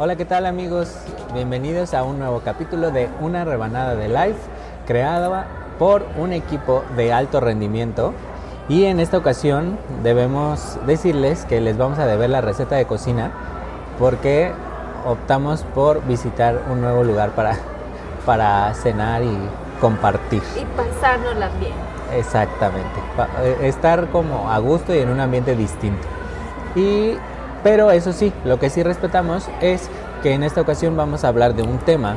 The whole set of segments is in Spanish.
Hola, ¿qué tal amigos? Bienvenidos a un nuevo capítulo de Una rebanada de Life, creada por un equipo de alto rendimiento. Y en esta ocasión debemos decirles que les vamos a deber la receta de cocina porque optamos por visitar un nuevo lugar para, para cenar y compartir. Y pasárnosla bien. Exactamente. Eh, Estar como a gusto y en un ambiente distinto. Y, pero eso sí, lo que sí respetamos es que en esta ocasión vamos a hablar de un tema.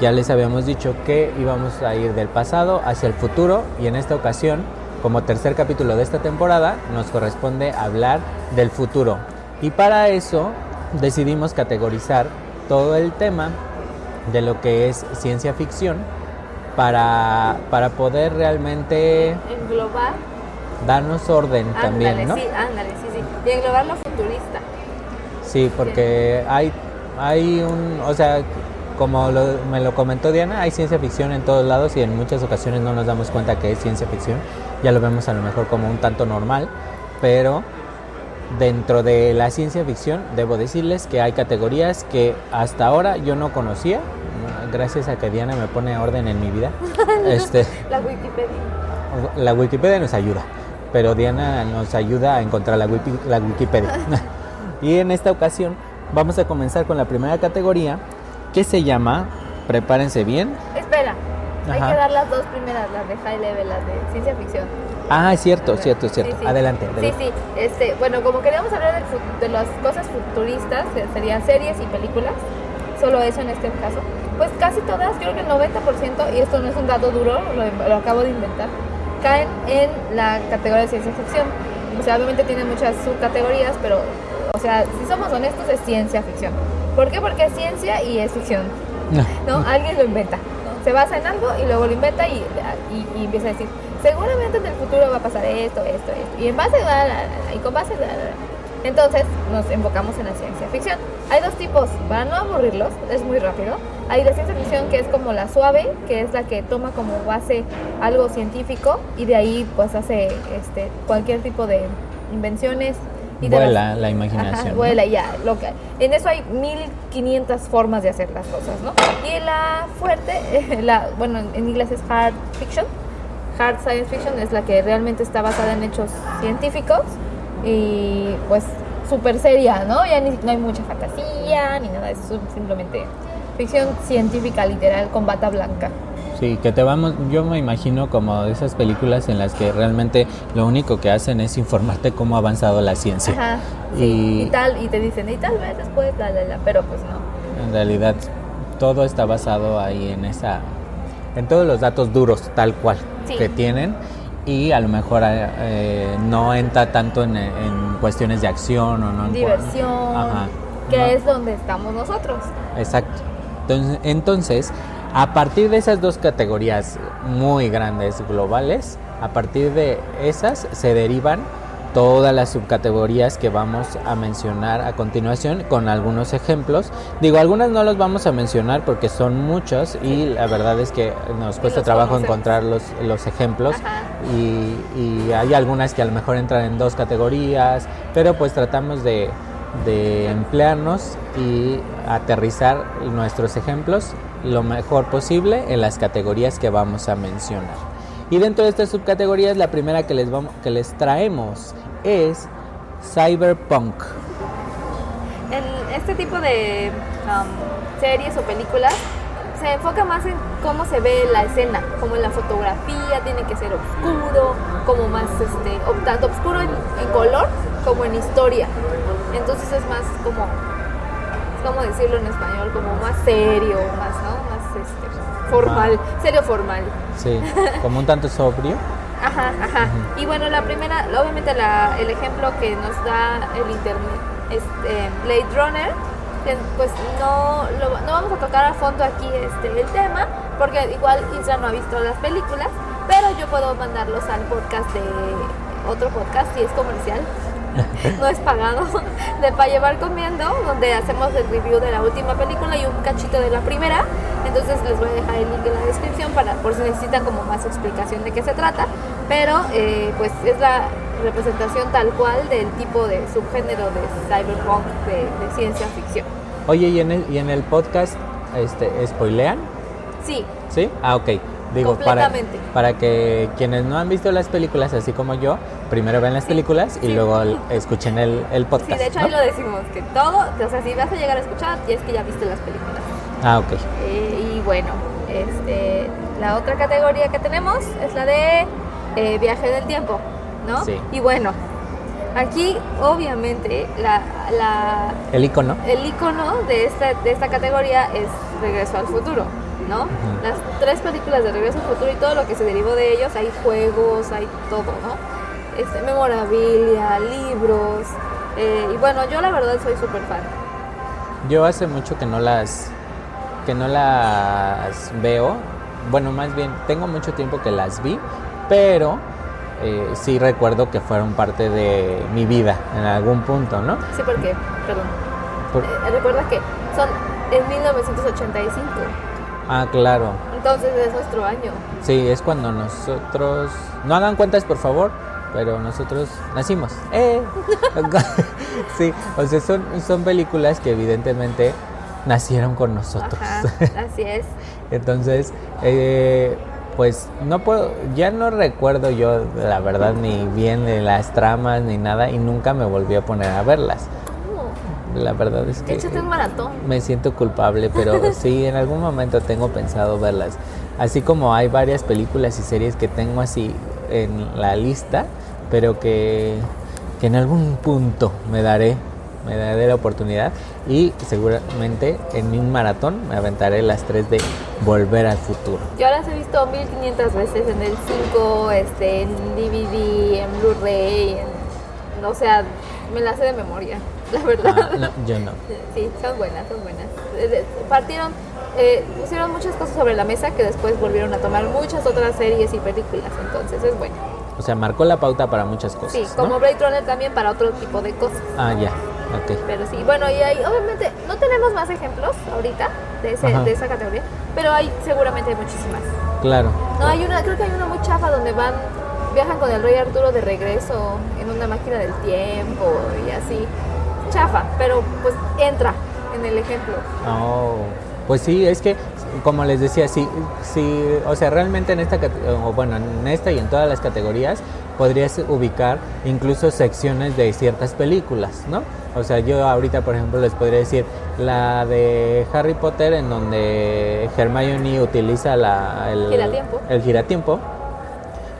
Ya les habíamos dicho que íbamos a ir del pasado hacia el futuro y en esta ocasión, como tercer capítulo de esta temporada, nos corresponde hablar del futuro. Y para eso decidimos categorizar todo el tema de lo que es ciencia ficción para, para poder realmente Englobar. Darnos orden también, ándale, ¿no? sí, ándale, sí, sí. Y englobar lo futurista. Sí, porque hay, hay un, o sea, como lo- me lo comentó Diana, hay ciencia ficción en todos lados y en muchas ocasiones no nos damos cuenta que es ciencia ficción. Ya lo vemos a lo mejor como un tanto normal, pero dentro de la ciencia ficción debo decirles que hay categorías que hasta ahora yo no conocía, gracias a que Diana me pone orden en mi vida. Este, La Wikipedia. la Wikipedia nos ayuda, pero Diana nos ayuda a encontrar la, Wiki- la Wikipedia. y en esta ocasión vamos a comenzar con la primera categoría que se llama, prepárense bien. Espera. Hay que dar las dos primeras, las de high level, las de ciencia ficción. Ah, es cierto, cierto, cierto. Sí, sí. Adelante, Sí, adelante. sí. Este, bueno, como queríamos hablar del de las cosas futuristas, que serían series y películas, solo eso en este caso, pues casi todas, creo que el 90%, y esto no es un dato duro, lo, lo acabo de inventar, caen en la categoría de ciencia ficción. O sea, obviamente tiene muchas subcategorías, pero, o sea, si somos honestos, es ciencia ficción. ¿Por qué? Porque es ciencia y es ficción. ¿no? Alguien lo inventa. ¿no? Se basa en algo y luego lo inventa y, y- y empieza a decir, seguramente en el futuro va a pasar esto, esto, esto. Y en base a la- y con base a la- entonces nos enfocamos en la ciencia ficción. Hay dos tipos, para no aburrirlos, es muy rápido. Hay la ciencia ficción que es como la suave, que es la que toma como base algo científico y de ahí pues hace este, cualquier tipo de invenciones. Y de las- Vuela la imaginación. Ajá, ¿no? vuela ya. Lo que, en eso hay 1500 formas de hacer las cosas, ¿no? Y la fuerte, la, bueno, en inglés es hard fiction. Hard science fiction es la que realmente está basada en hechos científicos y pues súper seria, ¿no? Ya ni, no hay mucha fantasía ni nada, es simplemente ficción científica literal con bata blanca. Sí, que te vamos, yo me imagino como de esas películas en las que realmente lo único que hacen es informarte cómo ha avanzado la ciencia. Ajá. Y- sí, y tal, y te dicen, y tal vez después, la, la, la, pero pues no. En realidad todo está basado ahí en esa, en todos los datos duros tal cual Sí. que tienen y a lo mejor eh, no entra tanto en, en cuestiones de acción o no en Diversión, Ajá. que No. es donde estamos nosotros. Exacto. Entonces, entonces, a partir de esas dos categorías muy grandes globales, a partir de esas se derivan todas las subcategorías que vamos a mencionar a continuación con algunos ejemplos. Digo, algunas no los vamos a mencionar porque son muchos y la verdad es que nos cuesta trabajo encontrar los, los ejemplos y, y hay algunas que a lo mejor entran en dos categorías, pero pues tratamos de, de emplearnos y aterrizar nuestros ejemplos lo mejor posible en las categorías que vamos a mencionar. Y dentro de estas subcategorías, la primera que les, que les traemos es Cyberpunk. En este tipo de um, series o películas se enfoca más en cómo se ve la escena, como en la fotografía, tiene que ser oscuro, como más, este, tanto oscuro en, en color como en historia. Entonces es más como, ¿cómo decirlo en español? Como más serio, más, ¿no? Más este, formal, serio formal. Sí, como un tanto sobrio. Ajá, ajá. Y bueno, la primera, obviamente la, el ejemplo que nos da el internet, este, Blade Runner, que pues no, lo- no vamos a tocar a fondo aquí este, el tema, porque igual Isra no ha visto las películas, pero yo puedo mandarlos al podcast de otro podcast, si es comercial, no es pagado, de Pa' Llevar Comiendo, donde hacemos el review de la última película y un cachito de la primera. Entonces les voy a dejar el link en la descripción para por si necesitan como más explicación de qué se trata. Pero eh, pues es la representación tal cual del tipo de subgénero de cyberpunk de, de ciencia ficción. Oye, ¿y en el, y en el podcast este, spoilean? Sí, ¿Sí? Ah, ok. Digo, para, para que quienes no han visto las películas, así como yo, primero ven las películas y luego escuchen el, el sí, podcast. de hecho ¿no? ahí lo decimos, que todo, o sea, si vas a llegar a escuchar, y es que ya viste las películas. Ah, ok. Eh, y bueno, este, la otra categoría que tenemos es la de eh, viaje del tiempo, ¿no? Sí. Y bueno, aquí obviamente la, la, El icono. el icono de esta, de esta categoría es Regreso al Futuro, ¿no? Las tres películas de Regreso al Futuro y todo lo que se derivó de ellos, hay juegos, hay todo, ¿no? Este, memorabilia, libros, eh, y bueno, yo la verdad soy súper fan. Yo hace mucho que no las que no las veo. Bueno, más bien tengo mucho tiempo que las vi, pero eh, sí recuerdo que fueron parte de mi vida en algún punto, ¿no? Sí, porque, perdón, Por- Eh, recuerda que son en 1985, ah, claro. entonces es nuestro año. Sí, es cuando nosotros no hagan cuentas, por favor, pero nosotros nacimos. ¡Eh! sí, o sea, son son películas que evidentemente nacieron con nosotros. Ajá, así es. Entonces, eh, pues no puedo, ya no recuerdo yo la verdad ni bien de las tramas ni nada y nunca me volví a poner a verlas. La verdad es que Échate un maratón. me siento culpable, pero sí, en algún momento tengo pensado verlas. Así como hay varias películas y series que tengo así en la lista, pero que, que en algún punto me daré, me daré la oportunidad y seguramente en un maratón me aventaré las tres de Volver al Futuro. Yo las he visto 1500 veces en el 5, este, en DVD, en Blu-ray, en- o sea, me las sé de memoria, la verdad. Ah, no, yo no. Sí, son buenas, son buenas. Eh, Partieron, eh, pusieron muchas cosas sobre la mesa que después volvieron a tomar muchas otras series y películas, entonces es bueno. O sea, marcó la pauta para muchas cosas. Sí, ¿no? como Blade Runner también para otro tipo de cosas. Ah, ya, ok. Pero sí, bueno, y hay, obviamente, no tenemos más ejemplos ahorita de, ese, de esa categoría, pero hay seguramente hay muchísimas. Claro. No, hay una, creo que hay una muy chafa donde van, viajan con el rey Arturo de regreso en una máquina del tiempo y así. Chafa, pero pues entra en el ejemplo. Oh, pues sí, es que como les decía, sí, sí, o sea, realmente en esta, bueno, en esta y en todas las categorías podrías ubicar incluso secciones de ciertas películas, ¿no? O sea, yo ahorita, por ejemplo, les podría decir la de Harry Potter en donde Hermione utiliza la, el Giratiempo. el giratiempo,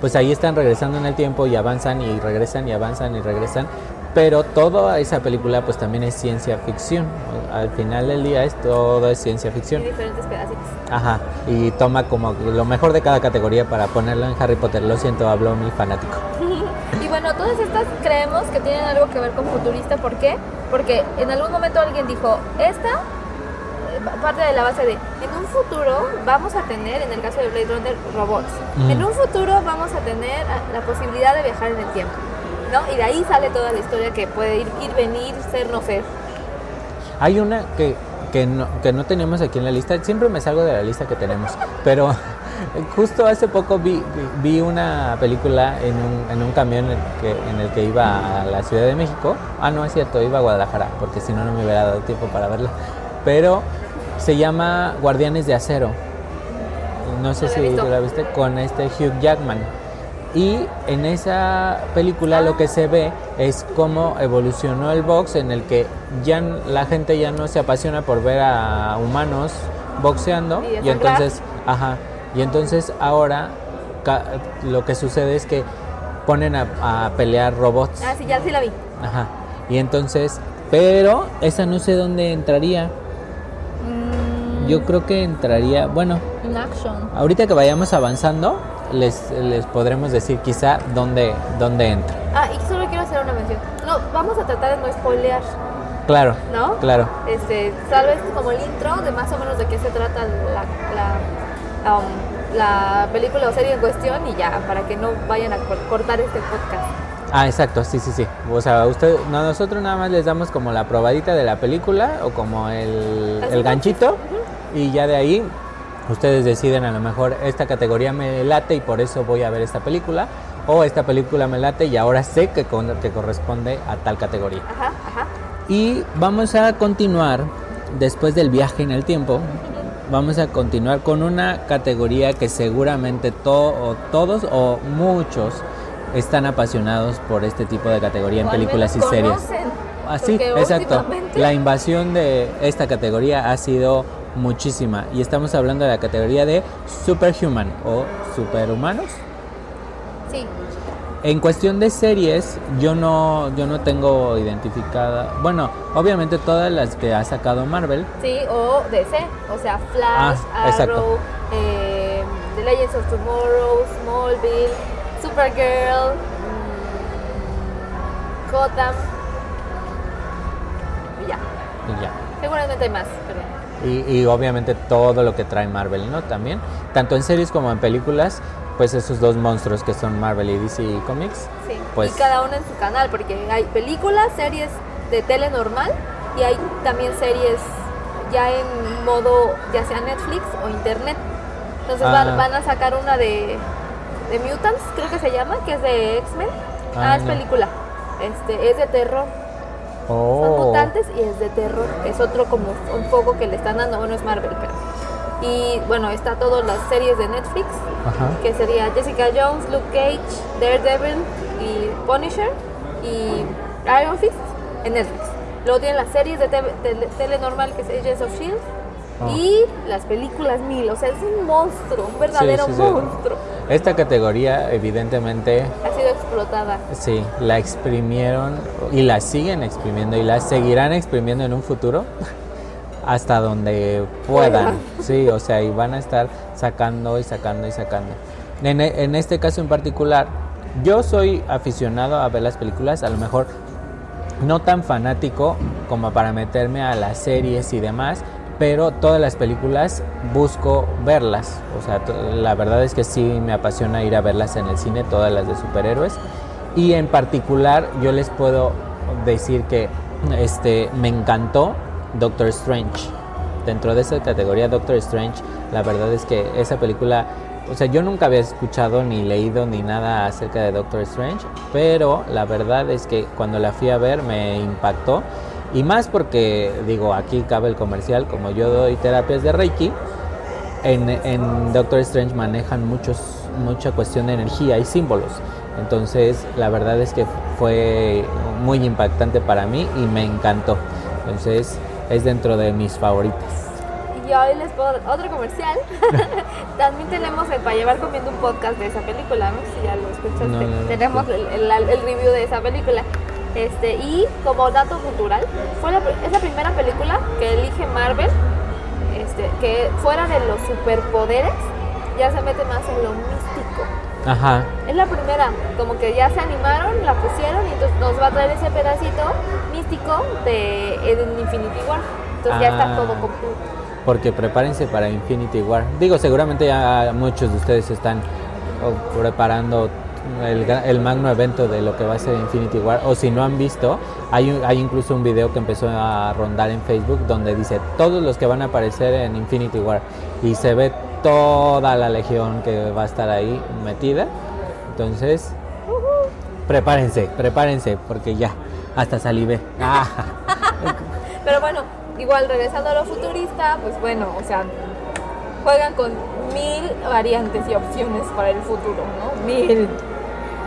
pues ahí están regresando en el tiempo y avanzan y regresan y avanzan y regresan. Pero toda esa película pues también es ciencia ficción. Al final del día es todo es ciencia En ficción. diferentes pedacitos. Ajá. Y toma como lo mejor de cada categoría para ponerlo en Harry Potter. Lo siento, habló mi fanático. Y bueno, todas estas creemos que tienen algo que ver con futurista. ¿Por qué? Porque en algún momento alguien dijo, esta parte de la base de, en un futuro vamos a tener, en el caso de Blade Runner, robots. Mm. En un futuro vamos a tener la posibilidad de viajar en el tiempo. ¿No? Y de ahí sale toda la historia que puede ir, ir venir, ser, no ser. Hay una que, que, no, que no tenemos aquí en la lista. Siempre me salgo de la lista que tenemos. Pero justo hace poco vi, vi una película en un, en un camión en, que, en el que iba a la Ciudad de México. Ah, no es cierto, iba a Guadalajara, porque si no, no me hubiera dado tiempo para verla. Pero se llama Guardianes de Acero. No sé No si tú la viste, con este Hugh Jackman. Y en esa película lo que se ve es cómo evolucionó el box en el que ya la gente ya no se apasiona por ver a humanos boxeando Y entonces, ajá, y entonces ahora lo que sucede es que ponen a, a pelear robots, Ah, sí, ya sí la vi. ajá, y entonces, pero esa no sé dónde entraría. Yo creo que entraría, bueno, in action. ahorita que vayamos avanzando les, les podremos decir quizá dónde, dónde entra. Ah, y solo quiero hacer una mención. No, vamos a tratar de no spoilear, Claro, ¿no? claro. Este, tal vez como el intro de más o menos de qué se trata la, la, um, la película o serie en cuestión y ya, para que no vayan a cor- cortar este podcast. Ah, exacto, sí, sí, sí. O sea, usted, no, nosotros nada más les damos como la probadita de la película o como el, el ganchito y ya de ahí ustedes deciden a lo mejor esta categoría me late y por eso voy a ver esta película o esta película me late y ahora sé que, con- que corresponde a tal categoría. Ajá, ajá. Y vamos a continuar después del viaje en el tiempo, vamos a continuar con una categoría que seguramente to- o todos o muchos están apasionados por este tipo de categoría en O películas y series. Así, porque exacto. La invasión de esta categoría ha sido muchísima y estamos hablando de la categoría de superhuman o superhumanos. Sí, En cuestión de series, yo no yo no tengo identificada, bueno, obviamente todas las que ha sacado Marvel, sí, o DC, o sea, Flash, Ah. Arrow, eh, The Legends of Tomorrow, Smallville, Supergirl, mm, Gotham. Y ya, y ya. seguramente hay más, pero Y, y obviamente todo lo que trae Marvel, ¿no? También, tanto en series como en películas, pues esos dos monstruos que son Marvel y DC Comics. sí. Pues- y cada uno en su canal, porque hay películas, series de tele normal y hay también series ya en modo, ya sea Netflix o Internet. Entonces Ah. van, van a sacar una de, de Mutants, creo que se llama, que es de X-Men. Ah, Ah, es no. película. Este, es de terror. Son Oh, mutantes y es de terror. Es otro como un foco que le están dando. Bueno, es Marvel, pero. Y bueno, está todas las series de Netflix, ajá. que sería Jessica Jones, Luke Cage, Daredevil y Punisher y Iron Fist en Netflix. Luego tienen las series de tele, tele- tele normal que es Agents of Shield Oh. y las películas mil. O sea, es un monstruo, un verdadero sí, sí. monstruo. Esta categoría, evidentemente, Ha sido explotada. sí, la exprimieron y la siguen exprimiendo y la seguirán exprimiendo en un futuro hasta donde puedan. Sí, o sea, y van a estar sacando y sacando y sacando. En, e- en este caso en particular, yo soy aficionado a ver las películas, a lo mejor no tan fanático como para meterme a las series y demás, pero todas las películas busco verlas. O sea, la verdad es que sí me apasiona ir a verlas en el cine, todas las de superhéroes. Y en particular yo les puedo decir que este me encantó Doctor Strange. Dentro de esa categoría Doctor Strange, la verdad es que esa película, o sea, yo nunca había escuchado ni leído ni nada acerca de Doctor Strange, pero la verdad es que cuando la fui a ver me impactó. Y más porque, digo, aquí cabe el comercial, como yo doy terapias de Reiki, en, en Doctor Strange manejan muchos, mucha cuestión de energía y símbolos. Entonces, la verdad es que fue muy impactante para mí y me encantó. Entonces, es dentro de mis favoritas. Y hoy les puedo dar otro comercial. También tenemos el para llevar comiendo un podcast de esa película, no sé si ya lo escuchaste. No, no, no, tenemos el, el- el review de esa película. Este, y como dato cultural, fue la, es la primera película que elige Marvel, este, que fuera de los superpoderes, ya se mete más en lo místico. Ajá. Es la primera, como que ya se animaron, la pusieron y entonces nos va a traer ese pedacito místico de Infinity War. Entonces ya Ah. está todo completo. Porque prepárense para Infinity War. Digo, seguramente ya muchos de ustedes están oh, preparando el, el magno evento de lo que va a ser Infinity War. O si no han visto, hay, hay incluso un video que empezó a rondar en Facebook donde dice todos los que van a aparecer en Infinity War. Y se ve toda la legión que va a estar ahí metida. Entonces, prepárense, prepárense, porque ya, hasta salivé. Ah. Pero bueno, igual regresando a lo futurista, pues bueno, o sea, juegan con mil variantes y opciones para el futuro, ¿no? Mil.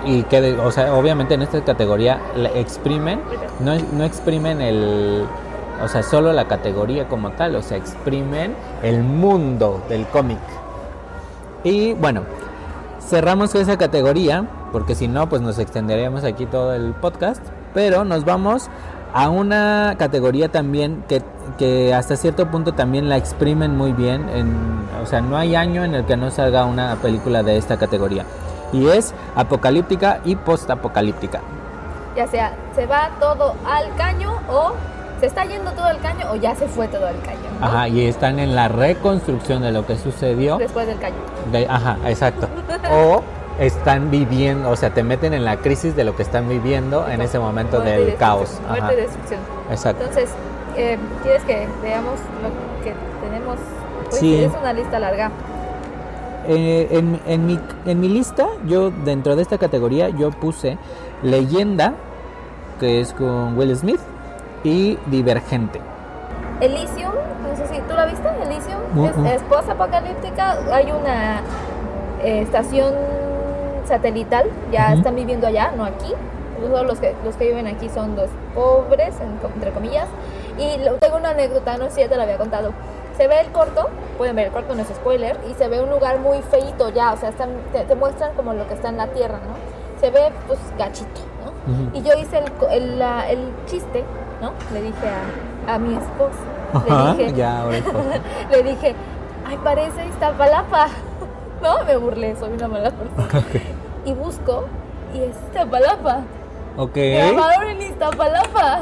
Y que o sea obviamente en esta categoría exprimen no, no exprimen el o sea solo la categoría como tal o sea exprimen el mundo del cómic. Y bueno cerramos esa categoría porque si no pues nos extenderíamos aquí todo el podcast pero nos vamos a una categoría también que, que hasta cierto punto también la exprimen muy bien en, o sea no hay año en el que no salga una película de esta categoría y es apocalíptica y postapocalíptica. Ya sea, se va todo al caño o se está yendo todo al caño o ya se fue todo al caño, ¿no? Ajá, y están en la reconstrucción de lo que sucedió. Después del caño. de- ajá, exacto. O están viviendo, o sea, te meten en la crisis de lo que están viviendo en ese momento del caos. Muerte Ajá, y destrucción. exacto. Entonces, eh, ¿quieres que veamos lo que tenemos? Pues Sí. es una lista larga. Eh, en, en mi, en mi lista, yo dentro de esta categoría, yo puse Leyenda, que es con Will Smith, y Divergente. Elysium, no sé si tú la viste, Elysium, es, es post-apocalíptica, hay una eh, estación satelital, ya están viviendo allá, no aquí. Todos los que, los que viven aquí son los pobres, en- entre comillas. Y tengo una anécdota, no sé si ya te la había contado. Se ve el corto, pueden ver el corto, no es spoiler, y se ve un lugar muy feito ya, o sea, están, te, te muestran como lo que está en la tierra, ¿no? Se ve pues gachito, ¿no? Ujú. Y yo hice el, el, la- el chiste, ¿no? Le dije a, a mi esposo, Ajá, le dije, ya, le dije, ay, parece Iztapalapa. No, me burlé, soy una mala persona. Y busco, y es Iztapalapa. Ok. Grabaron en Iztapalapa.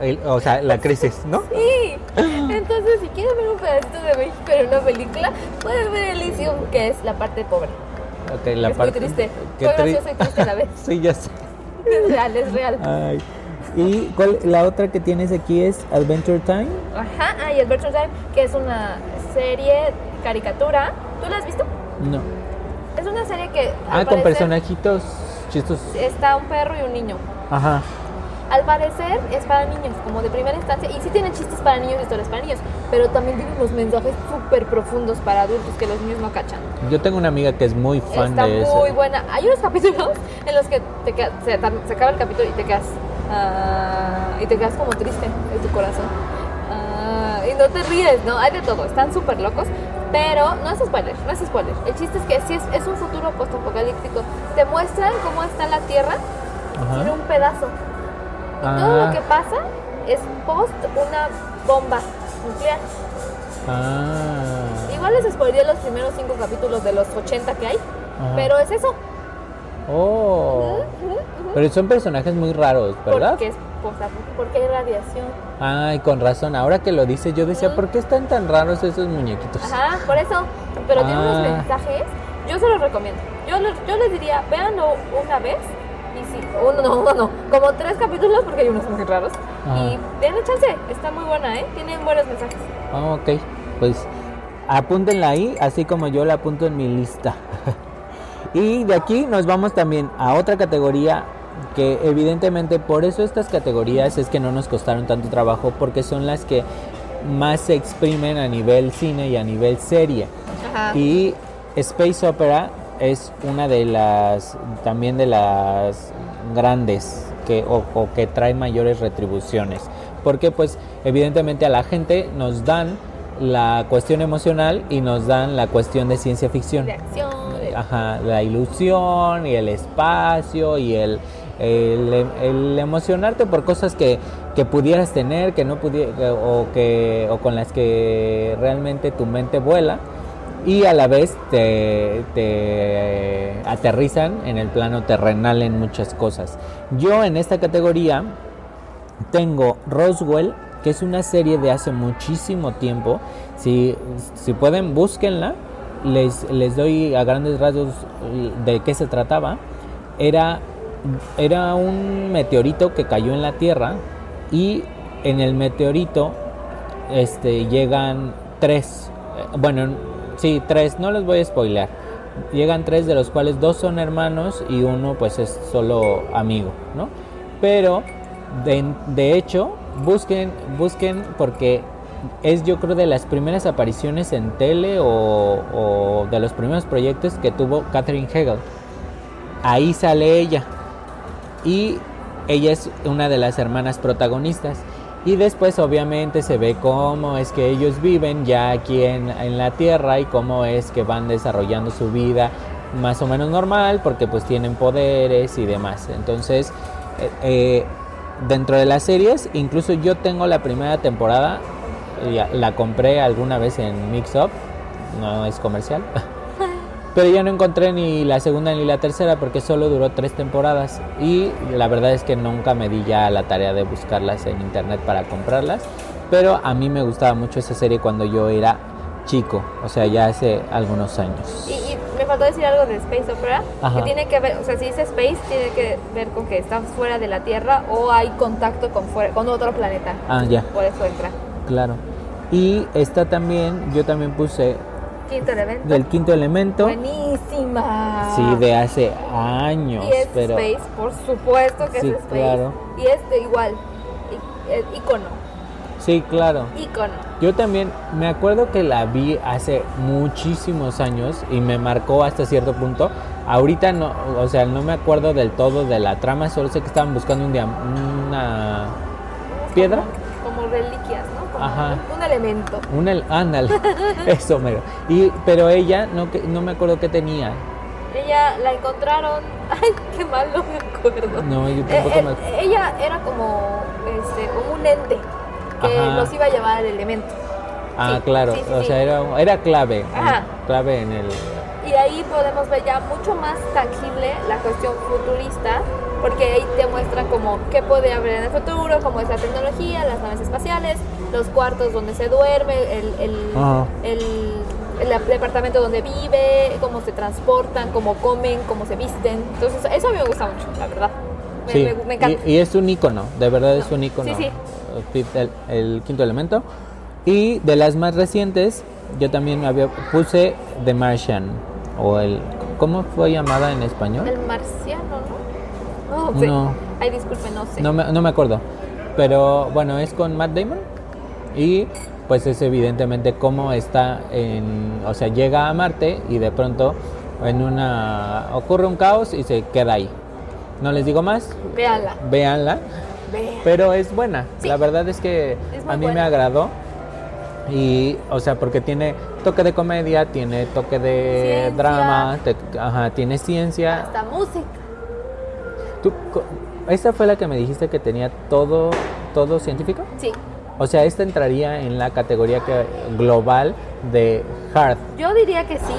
El- o sea, la crisis, ¿no? Sí. Entonces, si quieren ver un pedacito de México en una película, pueden ver Elysium, que es la parte pobre. Ok, la es parte. muy triste. Fue tri- gracioso y triste a la vez. sí, ya sé. Es real, es real. Ay. ¿Y cuál, la otra que tienes aquí es Adventure Time? Ajá, ah, y Adventure Time, que es una serie caricatura. ¿Tú la has visto? No. Es una serie que. Ah, con personajitos chistosos. Está un perro y un niño. Ajá. Al parecer es para niños, como de primera instancia, y sí tiene chistes para niños y historias para niños, pero también tiene unos mensajes súper profundos para adultos que los niños no cachan. Yo tengo una amiga que es muy fan Está de eso. muy buena. Hay unos capítulos en los que te queda- se, se acaba el capítulo y te quedas ah, y te quedas como triste en tu corazón. Ah, y no te ríes, ¿no? Hay de todo, están súper locos. Pero no es spoiler, no es spoiler. El chiste es que sí es, es un futuro postapocalíptico. Te muestran cómo está la Tierra Ajá. sin un pedazo. Y todo Ah. lo que pasa es post una bomba nuclear. Ah. Igual les spoileé los primeros cinco capítulos de los 80 que hay, Ajá. pero es eso. Oh. Pero son personajes muy raros, ¿verdad? Porque, es porque hay radiación. Ay, con razón. Ahora que lo dices, yo decía. ¿por qué están tan raros esos muñequitos? Ajá, por eso. Pero tiene unos Ah. mensajes. Yo se los recomiendo. Yo, los- yo les diría, véanlo una vez. Uno no, uno no, como tres capítulos porque hay unos muy raros. Ajá. Y denle chance, está muy buena, ¿eh? Tienen buenos mensajes. Ah, ok, pues apúntenla ahí, así como yo la apunto en mi lista. y de aquí nos vamos también a otra categoría que evidentemente por eso estas categorías es que no nos costaron tanto trabajo porque son las que más se exprimen a nivel cine y a nivel serie. Ajá. Y Space Opera es una de las también de las grandes que o, o que traen mayores retribuciones. Porque pues evidentemente a la gente nos dan la cuestión emocional y nos dan la cuestión de ciencia ficción. De acción. Ajá, la ilusión y el espacio y el, el, el emocionarte por cosas que, que pudieras tener, que no pudi- que- o, que, o con las que realmente tu mente vuela y a la vez te, te aterrizan en el plano terrenal en muchas cosas. Yo en esta categoría tengo Roswell, que es una serie de hace muchísimo tiempo. Si, si pueden, búsquenla. Les, les doy a grandes rasgos de qué se trataba. Era, era un meteorito que cayó en la Tierra y en el meteorito este, llegan tres. eh, Bueno, sí, tres, no les voy a spoilear. Llegan tres de los cuales dos son hermanos y uno pues es solo amigo, ¿no? Pero de, de hecho, busquen, busquen porque es yo creo de las primeras apariciones en tele o, o de los primeros proyectos que tuvo Catherine Hegel. Ahí sale ella y ella es una de las hermanas protagonistas. Y después obviamente se ve cómo es que ellos viven ya aquí en, la Tierra y cómo es que van desarrollando su vida más o menos normal porque pues tienen poderes y demás. Entonces, eh, eh, dentro de las series, incluso yo tengo la primera temporada, la compré alguna vez en Mix Up, no es comercial. Pero ya no encontré ni la segunda ni la tercera porque solo duró tres temporadas y la verdad es que nunca me di ya la tarea de buscarlas en internet para comprarlas. Pero a mí me gustaba mucho esa serie cuando yo era chico, o sea, ya hace algunos años. Y, y me faltó decir algo de Space Opera, Ajá. que tiene que ver, o sea, si dice Space, tiene que ver con que está fuera de la Tierra o hay contacto con, fuera, con otro planeta. Ah, ya, Por eso entra. claro. Y esta también, yo también puse Quinto elemento. del quinto elemento. Buenísima. Sí, de hace años, Y es pero Space, por supuesto que Sí, es Space. claro. Y este igual, icono. Sí, claro. Ícono. Yo también me acuerdo que la vi hace muchísimos años y me marcó hasta cierto punto. Ahorita no, o sea, no me acuerdo del todo de la trama, solo sé que estaban buscando un diam- una piedra, Como, ¿no? Como Ajá. un elemento. un el, ándale, eso mero. Y pero ella no que- no me acuerdo qué tenía. Ella la encontraron. Ay, qué mal, no me acuerdo. No, yo Eh, tampoco eh, me ella era como, este, como un ente que Ajá. los iba a llevar al elemento. Ah, sí, claro, sí, sí, o sea, era era clave, Ajá. clave en el Y ahí podemos ver ya mucho más tangible la cuestión futurista, porque ahí te muestran como qué puede haber en el futuro, cómo es la tecnología, las naves espaciales, los cuartos donde se duerme, el, el, el, el departamento donde vive, cómo se transportan, cómo comen, cómo se visten. Entonces, eso a mí me gusta mucho, la verdad. Me, Sí, me- me encanta. Y, y es un icono, de verdad es un icono. Sí, sí. El, el quinto elemento. Y de las más recientes, yo también había puse The Martian o el ¿cómo fue llamada en español? El marciano, ¿no? No sé. No. Ay, disculpe, no sé. No me, no me acuerdo. Pero bueno, es con Matt Damon y pues es evidentemente cómo está en, o sea, llega a Marte y de pronto en una ocurre un caos y se queda ahí. No les digo más, Véanla. véanla. Vean. Pero es buena. Sí. La verdad es que Es a mí me agradó. Y, o sea, porque tiene toque de comedia, tiene toque de Ciencia. drama, te- ajá, tiene ciencia. Hasta música. ¿Tú, ¿Esta fue la que me dijiste que tenía todo, todo científico? Sí. O sea, esta entraría en la categoría que, global de hard. Yo diría que sí.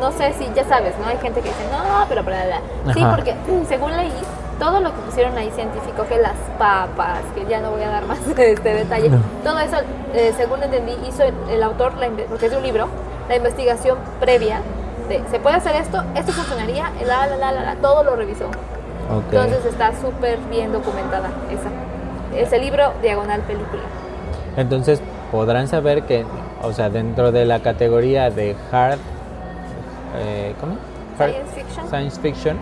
No sé si, ya sabes, ¿no? Hay gente que dice, no, pero bla, bla, bla". Sí, porque mm, según leí, todo lo que pusieron ahí científico, que las papas, que ya no voy a dar más de este detalle, No. todo eso, eh, según entendí, hizo el, el autor, la porque es de un libro, la investigación previa de, ¿se puede hacer esto? ¿Esto funcionaría? La, la, la, la, la, todo lo revisó. Entonces está súper bien documentada esa. Ese libro, diagonal película. Entonces podrán saber que, o sea, dentro de la categoría de hard, eh, ¿cómo? Hard- Science fiction. science fiction,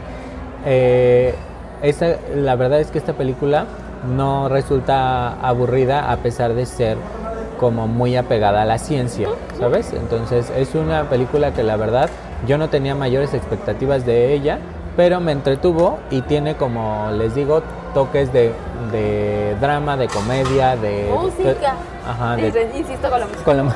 eh, esta- la verdad es que esta película no resulta aburrida a pesar de ser como muy apegada a la ciencia, ¿sabes? Entonces es una película que la verdad yo no tenía mayores expectativas de ella, pero me entretuvo y tiene como les digo toques de, de drama, de comedia, de Música. ajá, de, Insisto con la música. con la-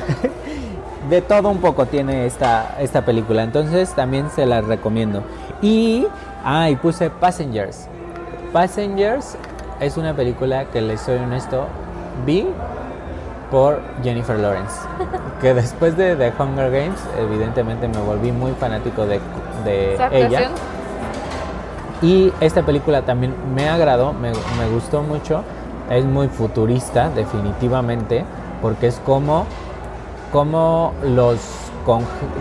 de todo un poco tiene esta, esta película. Entonces también se la recomiendo. Y, ah, y puse Passengers. Passengers es una película que les soy honesto, vi por Jennifer Lawrence. Que después de The Hunger Games, evidentemente me volví muy fanático de, de ella. actuación. Y esta película también me agradó, me, me gustó mucho. Es muy futurista, definitivamente, porque es como, como los...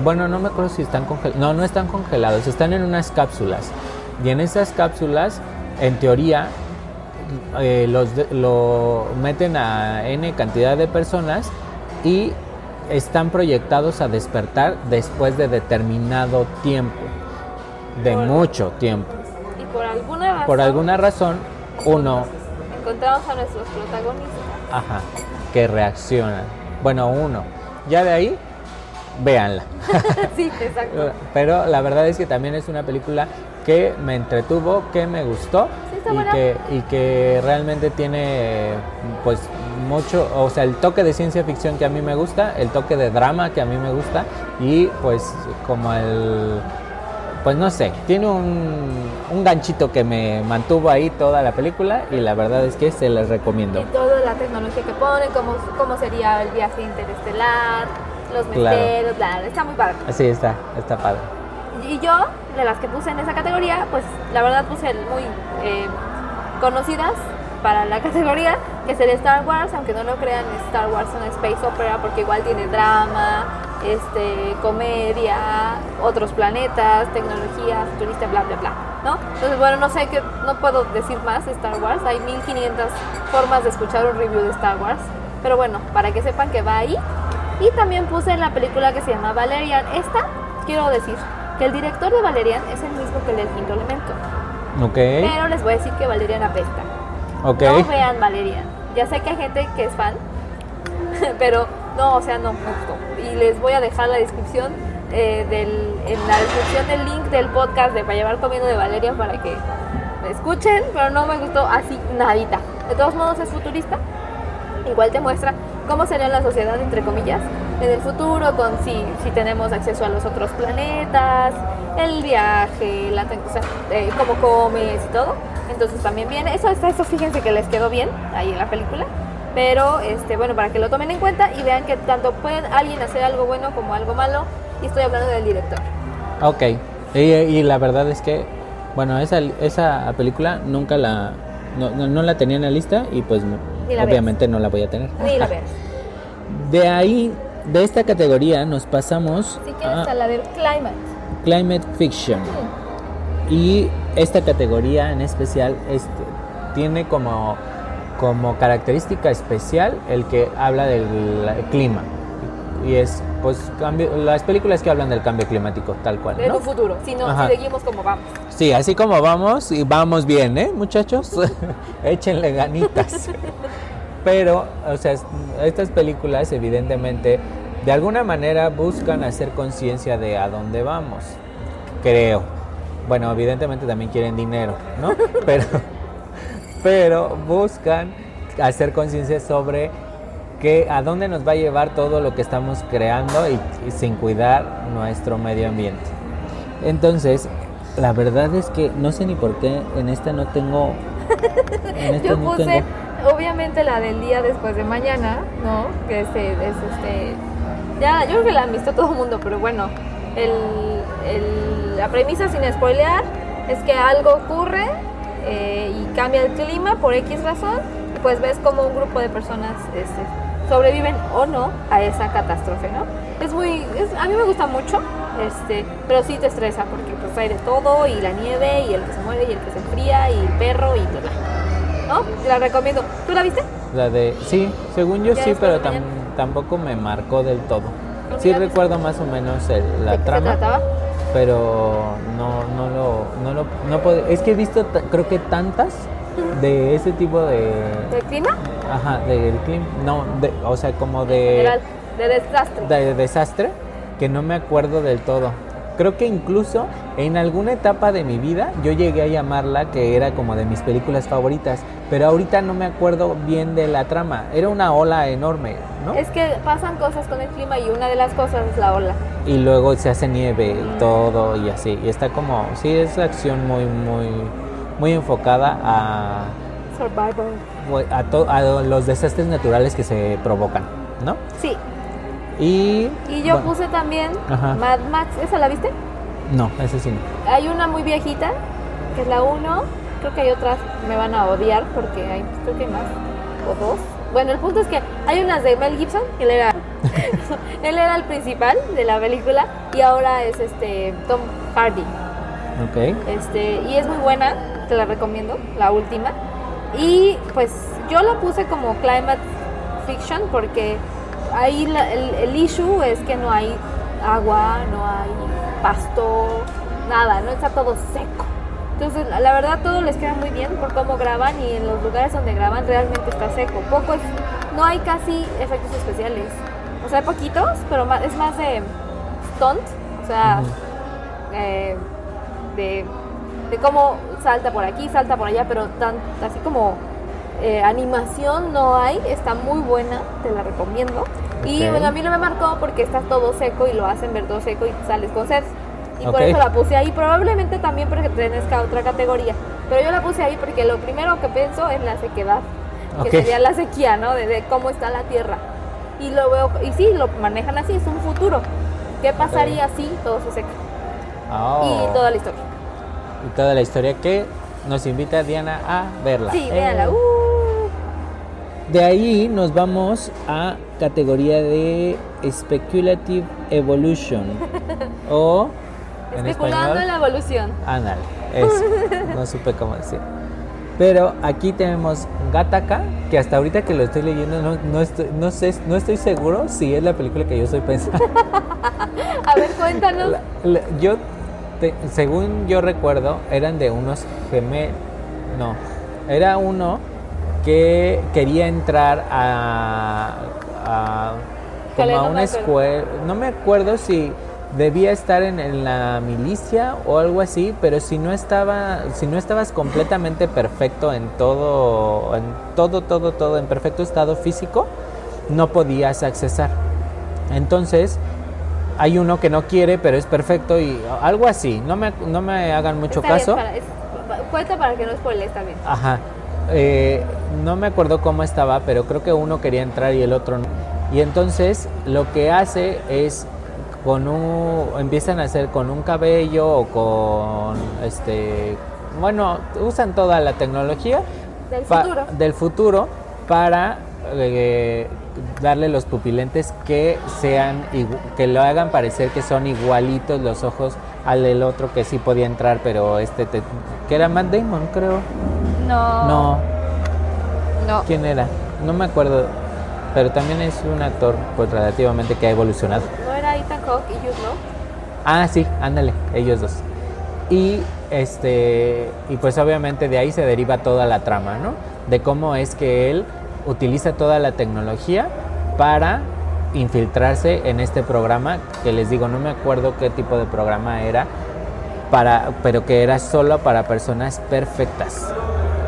bueno, no me acuerdo si están congelados. No, no están congelados, están en unas cápsulas. Y en esas cápsulas, en teoría, eh, los lo meten a N cantidad de personas y están proyectados a despertar después de determinado tiempo, de mucho tiempo. Por alguna razón. Por alguna razón, uno, Encontramos a nuestros protagonistas. ajá, que reacciona. Bueno, uno. Ya de ahí, véanla. sí, exacto. Pero la verdad es que también es una película que me entretuvo, que me gustó Sí, y buena. que, y que realmente tiene pues mucho, o sea, el toque de ciencia ficción que a mí me gusta, el toque de drama que a mí me gusta y pues como el, pues no sé, tiene un, un ganchito que me mantuvo ahí toda la película y la verdad es que se les recomiendo. Y toda la tecnología que ponen, cómo, cómo sería el viaje interestelar, los Claro. bla, bla, está muy padre. Sí, está, está padre. Y yo, de las que puse en esa categoría, pues la verdad puse muy eh, conocidas para la categoría, que sería Star Wars, aunque no lo crean, Star Wars es una space opera porque igual tiene drama, este, comedia, otros planetas, tecnología, futurista, bla, bla, bla, ¿no? Entonces, bueno, no sé, qué no puedo decir más de Star Wars, hay 1500 formas de escuchar un review de Star Wars, pero bueno, para que sepan que va ahí. Y también puse la película que se llama Valerian. Esta, quiero decir, que el director de Valerian es el mismo que el del quinto elemento. Ok, Pero les voy a decir que Valerian apesta. ok. No vean Valerian. Ya sé que hay gente que es fan, pero no, o sea, no gustó. Y les voy a dejar la descripción eh, del, en la descripción del link del podcast de Para llevar comiendo de Valeria para que me escuchen, pero no me gustó así nadita. De todos modos es futurista, igual te muestra cómo sería la sociedad, entre comillas, en el futuro, con si, si tenemos acceso a los otros planetas, el viaje, la, o sea, eh, cómo comes y todo. Entonces también viene, eso, eso fíjense que les quedó bien ahí en la película. Pero este, bueno, para que lo tomen en cuenta y vean que tanto puede alguien hacer algo bueno como algo malo. Y estoy hablando del director. Ok. Y, y la verdad es que, bueno, esa, esa película nunca la, no, no, no la tenía en la lista y pues obviamente no la voy a tener. Ni la. De ahí, de esta categoría nos pasamos Si quieres a a la del climate. Climate Fiction. Y esta categoría en especial este, tiene como, como característica especial el que habla del clima. Y es, pues, cambio, las películas que hablan del cambio climático, tal cual. En ¿no? un futuro, si, no, Ajá. si seguimos como vamos. Sí, así como vamos, y vamos bien, ¿eh, muchachos? Échenle ganitas. Pero, o sea, es- estas películas evidentemente de alguna manera buscan hacer conciencia de a dónde vamos. Creo. Bueno, evidentemente también quieren dinero, ¿no? Pero, pero buscan hacer conciencia sobre que a dónde nos va a llevar todo lo que estamos creando y, y sin cuidar nuestro medio ambiente. Entonces, la verdad es que no sé ni por qué en esta no tengo. En esta Yo no puse, tengo. obviamente, la del día después de mañana, ¿no? Que este, es este. Ya, yo creo que la han visto todo el mundo, pero bueno. El, el- la premisa sin spoilear es que algo ocurre eh, y cambia el clima por X razón. Pues ves como un grupo de personas este, sobreviven o no a esa catástrofe, ¿no? Es muy. es- a mí me gusta mucho, este, pero sí te estresa porque pues hay de todo y la nieve y el que se muere y el que se enfría y el perro y bla. ¿No? La recomiendo. ¿Tú la viste? La de. Sí, según yo sí, pero tam- tampoco me marcó del todo. ¿No Sí recuerdo más o menos el- la ¿De trama. se trataba? Pero no no lo no lo no puedo- es que he visto creo que tantas de ese tipo de ¿Del clima? ajá del clima no de, o sea como de General, de desastre. de desastre que no me acuerdo del todo creo que incluso en alguna etapa de mi vida yo llegué a llamarla que era como de mis películas favoritas pero ahorita no me acuerdo bien de la trama era una ola enorme no Es que pasan cosas con el clima y una de las cosas es la ola. y luego se hace nieve y todo y así y está como sí es acción muy muy muy enfocada a Survivor. a, to- a los desastres naturales que se provocan no Sí. y Y yo bueno, puse también Ajá. Mad Max. ¿Esa la viste? No ese sí no Hay una muy viejita, que es la 1. Creo que hay otras me van a odiar porque hay, creo que hay más. O dos. Bueno, el punto es que hay unas de Mel Gibson, que él era, él era el principal de la película y ahora es este Tom Hardy. ok Este, y es muy buena, te la recomiendo, la última. Y pues yo la puse como climate fiction porque ahí la- el, el issue es que no hay agua, no hay pasto, nada, no está todo seco. Entonces, la- verdad todo les queda muy bien por cómo graban y en los lugares donde graban realmente está seco. Poco es, no hay casi efectos especiales. O sea, hay poquitos, pero más, es más de stunt, o sea, eh, de, de cómo salta por aquí, salta por allá, pero tan, así como eh, animación no hay, está muy buena, te la recomiendo. Y bueno, a mí no me marcó porque está todo seco y lo hacen ver todo seco y sales con sed. Y por eso la puse ahí, probablemente también porque pertenezca a otra categoría. Pero yo la puse ahí porque lo primero que pienso es la sequedad, que sería la sequía, ¿no? De, de cómo está la tierra. Y lo veo, y sí, lo manejan así, es un futuro. ¿Qué pasaría si todo se seca? Oh. Y toda la historia. Y toda la historia que nos invita Diana a verla Sí, Eh, véanla. Uh. De ahí nos vamos a categoría de Speculative Evolution o Especulando en español la evolución. Ándale, eso, no supe cómo decir. Pero aquí tenemos Gataka, que hasta ahorita que lo estoy leyendo no, no, estoy, no, sé, no estoy seguro si es la película que yo estoy pensando. A ver, cuéntanos. La- la- yo, te- según yo recuerdo, eran de unos gemelos. No, era uno que quería entrar a, como a no me una acuerdo. escuela, no me acuerdo si debía estar en, en la milicia o algo así, pero si no estaba, si no estabas completamente perfecto en todo, en todo, todo, todo, en perfecto estado físico, no podías accesar. Entonces, hay uno que no quiere, pero es perfecto y algo así. No me, no me hagan mucho Está bien, caso. para- es- cuenta para que no spoile, está bien. Ajá. Eh, no me acuerdo cómo estaba, pero creo que uno quería entrar y el otro no. Y entonces lo que hace es con un empiezan a hacer con un cabello o con este bueno, usan toda la tecnología Del futuro. del futuro para eh, darle los pupilentes que sean que lo hagan parecer que son igualitos los ojos al del otro que sí podía entrar, pero este te- que era Matt Damon, creo. No. No, No. ¿quién era? No me acuerdo, pero también es un actor pues relativamente que ha evolucionado. No era Ethan Hawke y Hugh, ¿no? Ah, sí, ándale, ellos dos. Y este y pues obviamente de ahí se deriva toda la trama, ¿no? De cómo es que él utiliza toda la tecnología para infiltrarse en este programa que les digo, no me acuerdo qué tipo de programa era, para pero que era solo para personas perfectas.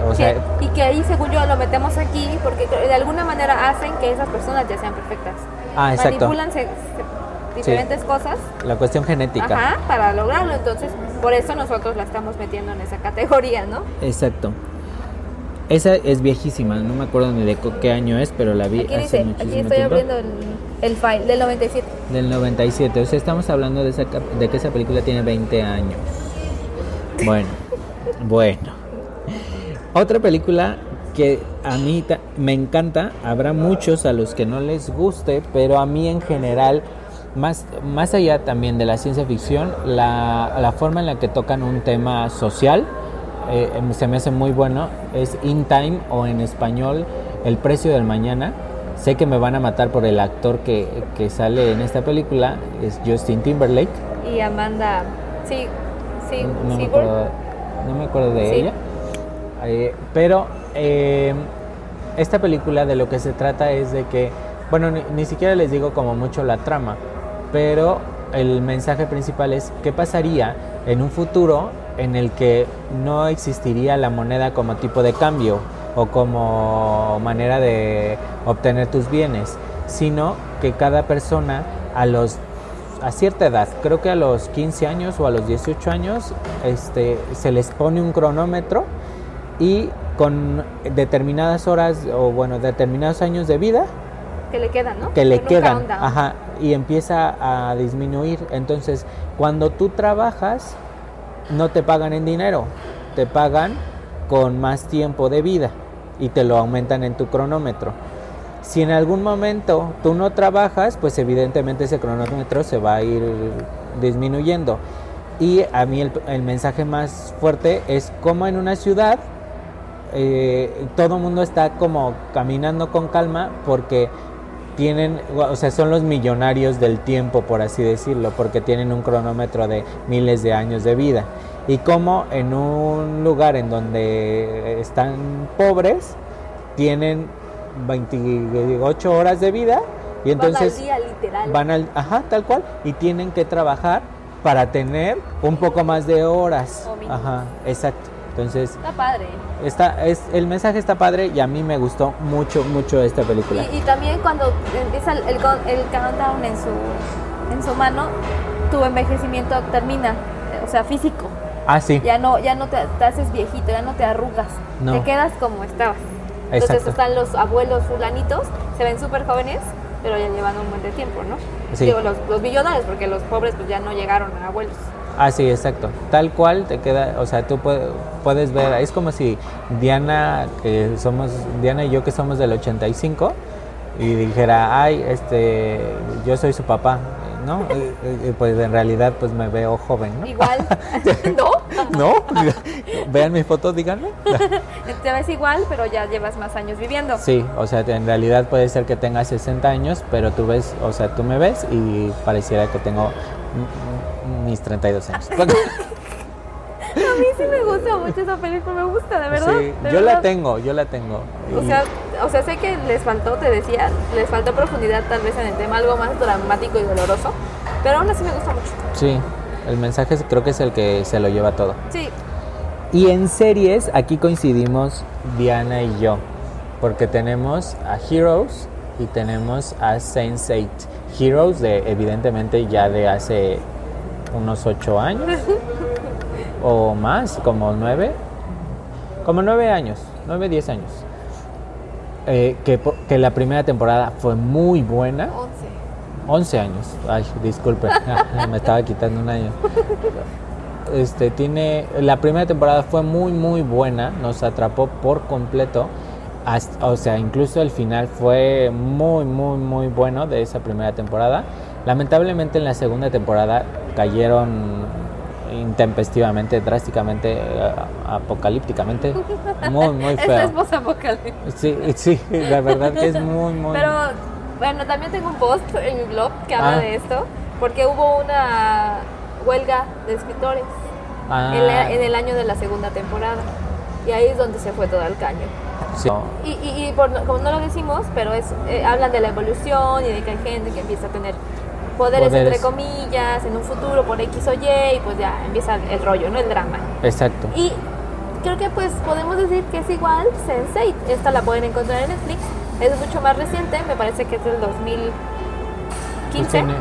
O sea, Que- y que ahí, según yo, lo metemos aquí porque de alguna manera hacen que esas personas ya sean perfectas. ah, exacto. Manipulan se- se- diferentes cosas La cuestión genética. ajá, para lograrlo. Entonces, por eso nosotros la estamos metiendo en esa categoría, ¿no? Exacto. Esa es viejísima, no me acuerdo ni de qué año es, pero la vi Aquí hace dice, muchísimo aquí estoy tiempo. abriendo el, el file del 97. Del 97, o sea, estamos hablando de, esa, de que esa película tiene 20 años. Bueno, bueno. Otra película que a mí ta- me encanta, habrá muchos a los que no les guste, pero a mí en general, más, más allá también de la ciencia ficción, la, la forma en la que tocan un tema social eh, em, se me hace muy bueno, es In Time o en español El precio del mañana. Sé que me van a matar por el actor que, que sale en esta película, es Justin Timberlake. Y Amanda, sí, sí, no, me acuerdo, no me acuerdo de Sí. ella. Eh, pero eh, esta película de lo que se trata es de que, bueno, ni, ni siquiera les digo como mucho la trama, pero el mensaje principal es qué pasaría en un futuro en el que no existiría la moneda como tipo de cambio o como manera de obtener tus bienes, sino que cada persona a los a cierta edad, creo que a los 15 años o a los 18 años, este, se les pone un cronómetro y con determinadas horas o bueno, determinados años de vida Que le quedan, ¿no? que le quedan, ajá, y empieza a disminuir. Entonces, cuando tú trabajas, no te pagan en dinero, te pagan con más tiempo de vida y te lo aumentan en tu cronómetro. Si en algún momento tú no trabajas, pues evidentemente ese cronómetro se va a ir disminuyendo. Y a mí el, el mensaje más fuerte es como en una ciudad eh, todo el mundo está como caminando con calma porque tienen, o sea, son los millonarios del tiempo, por así decirlo, porque tienen un cronómetro de miles de años de vida. Y como en un lugar en donde están pobres, tienen 28 horas de vida y entonces Van al día, literal. van al, ajá, tal cual, y tienen que trabajar para tener un poco más de horas. Ajá, exacto. Entonces, Está padre. está, es, el mensaje está padre y a mí me gustó mucho, mucho esta película. Y, y también cuando empieza el, el, el countdown en su, en su mano, tu envejecimiento termina, o sea, físico. Ah, sí, Ya no, ya no te, te haces viejito, ya no te arrugas. No. Te quedas como estabas. Entonces están los abuelos fulanitos, se ven súper jóvenes, pero ya llevan un buen de tiempo, ¿no? Sí. Digo, los, los millonarios, porque los pobres pues ya no llegaron a abuelos. Ah, sí, exacto. Tal cual te queda, o sea, tú puede- puedes ver, es como si Diana, que somos, Diana y yo que somos del 85, y dijera, ay, este, yo soy su papá, ¿no? Y- y pues en realidad pues me veo joven, ¿no? Igual, ¿no? ¿No? Vean mi foto, díganme. Te ves igual, pero ya llevas más años viviendo. Sí, o sea, en realidad puede ser que tenga 60 años, pero tú ves, o sea, tú me ves y pareciera que tengo mis 32 años. A mí sí me gusta mucho esa película, me gusta, de verdad. Sí, de yo la tengo, yo la tengo. O Y- sea, o sea, sé que les faltó, te decía, les faltó profundidad tal vez en el tema, algo más dramático y doloroso, pero aún así me gusta mucho. Sí, el mensaje creo que es el que se lo lleva todo. Sí, Y en series, aquí coincidimos Diana y yo, porque tenemos a Heroes y tenemos a Sense8. Heroes de, evidentemente, ya de hace unos 8 años o más, como 9, como 9 años, 9, 10 años. Eh, que, que la primera temporada fue muy buena. 11. 11 años. Ay, disculpe, me estaba quitando un año. Este tiene la primera temporada fue muy muy buena, nos atrapó por completo. hasta- o sea, incluso el final fue muy muy muy bueno de esa primera temporada. Lamentablemente en la segunda temporada cayeron intempestivamente, drásticamente, eh, apocalípticamente, muy muy Esta feo. es voz apocalíptica. Sí, sí, la verdad que es muy muy Pero bueno, también tengo un post en mi blog que habla Ah. de esto, porque hubo una huelga de escritores Ah, en, la- en el año de la segunda temporada. Y ahí es donde se fue todo al caño. sí. Y, y, y por, como no lo decimos, pero es eh, hablan de la evolución y de que hay gente que empieza a tener poderes, Poderes. entre comillas en un futuro por X o Y y pues ya empieza el rollo, ¿no? El drama. Exacto. Y creo que pues podemos decir que es igual Sense8. Esta la pueden encontrar en Netflix. Es mucho más reciente, me parece que es del 2015. Pues tiene-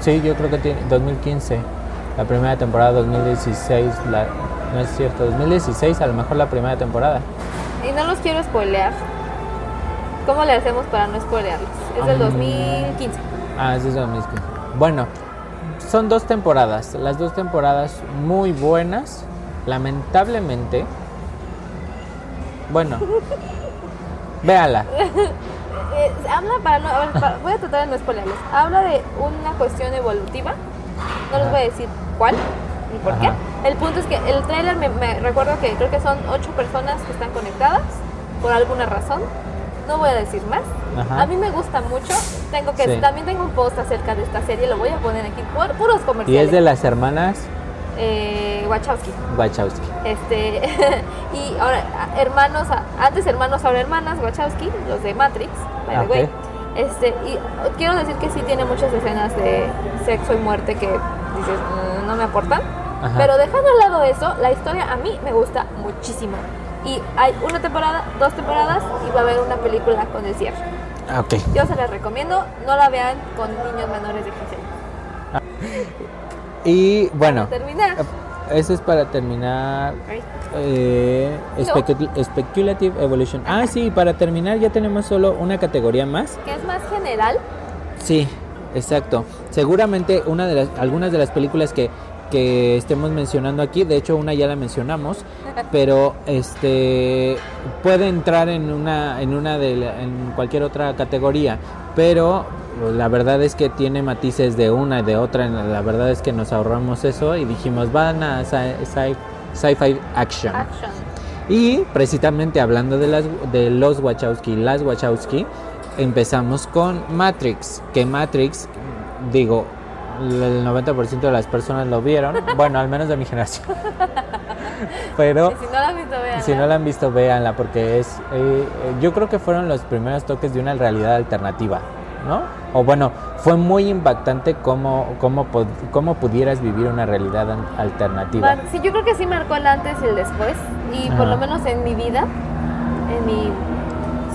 sí, yo creo que tiene 2015. La primera temporada 2016, la, no es cierto, 2016 a lo mejor la primera temporada. Y no los quiero spoilear. ¿Cómo le hacemos para no spoilearlos? Es del Ah. 2015. Ah, es de 2015. Bueno, son dos temporadas, las dos temporadas muy buenas. Lamentablemente, bueno, véala. Eh, habla para no. a ver, para- voy a tratar de no spoilearlos. Habla de una cuestión evolutiva. No les voy a decir cuál ni por Ajá. qué. El punto es que el trailer me, me recuerdo que creo que son ocho personas que están conectadas por alguna razón. No voy a decir más. Ajá. A mí me gusta mucho. Tengo que Sí. también tengo un post acerca de esta serie. Lo voy a poner aquí. Pu- puros Y comerciales. es de las hermanas eh, Wachowski. Wachowski. Este, y ahora, hermanos, antes hermanos, ahora hermanas, Wachowski, los de Matrix, by the Ok. way. Este, y quiero decir que sí tiene muchas escenas de sexo y muerte que dices, "Mm, no me aportan. Ajá. Pero dejando al lado eso, la historia a mí me gusta muchísimo. Y hay una temporada, dos temporadas y va a haber una película con el cierre. Ah, Ok. Yo se la recomiendo, no la vean con niños menores de 15 años. Y bueno, Para terminar, eso es para terminar. Eh, No. speculative Evolution. Ah, sí, para terminar ya tenemos solo una categoría más. que es más general, Sí, exacto. Seguramente una de las, algunas de las películas que, que estemos mencionando aquí, de hecho una ya la mencionamos, pero este puede entrar en una, en una de la- en cualquier otra categoría, pero la verdad es que tiene matices de una y de otra. La verdad es que nos ahorramos eso y dijimos van a sci- sci- sci-fi action. action. Y precisamente hablando de, las, de los Wachowski, las Wachowski, empezamos con Matrix, que Matrix, digo, el 90% de las personas lo vieron, bueno, al menos de mi generación. Pero si no la has visto, vean. si no la han visto, véanla, porque es, eh, yo creo que fueron los primeros toques de una realidad alternativa, ¿no? O bueno, fue muy impactante cómo, cómo, cómo pudieras vivir una realidad alternativa. Sí, yo creo que sí marcó el antes y el después. Y por Ajá. lo menos en mi vida, en mi.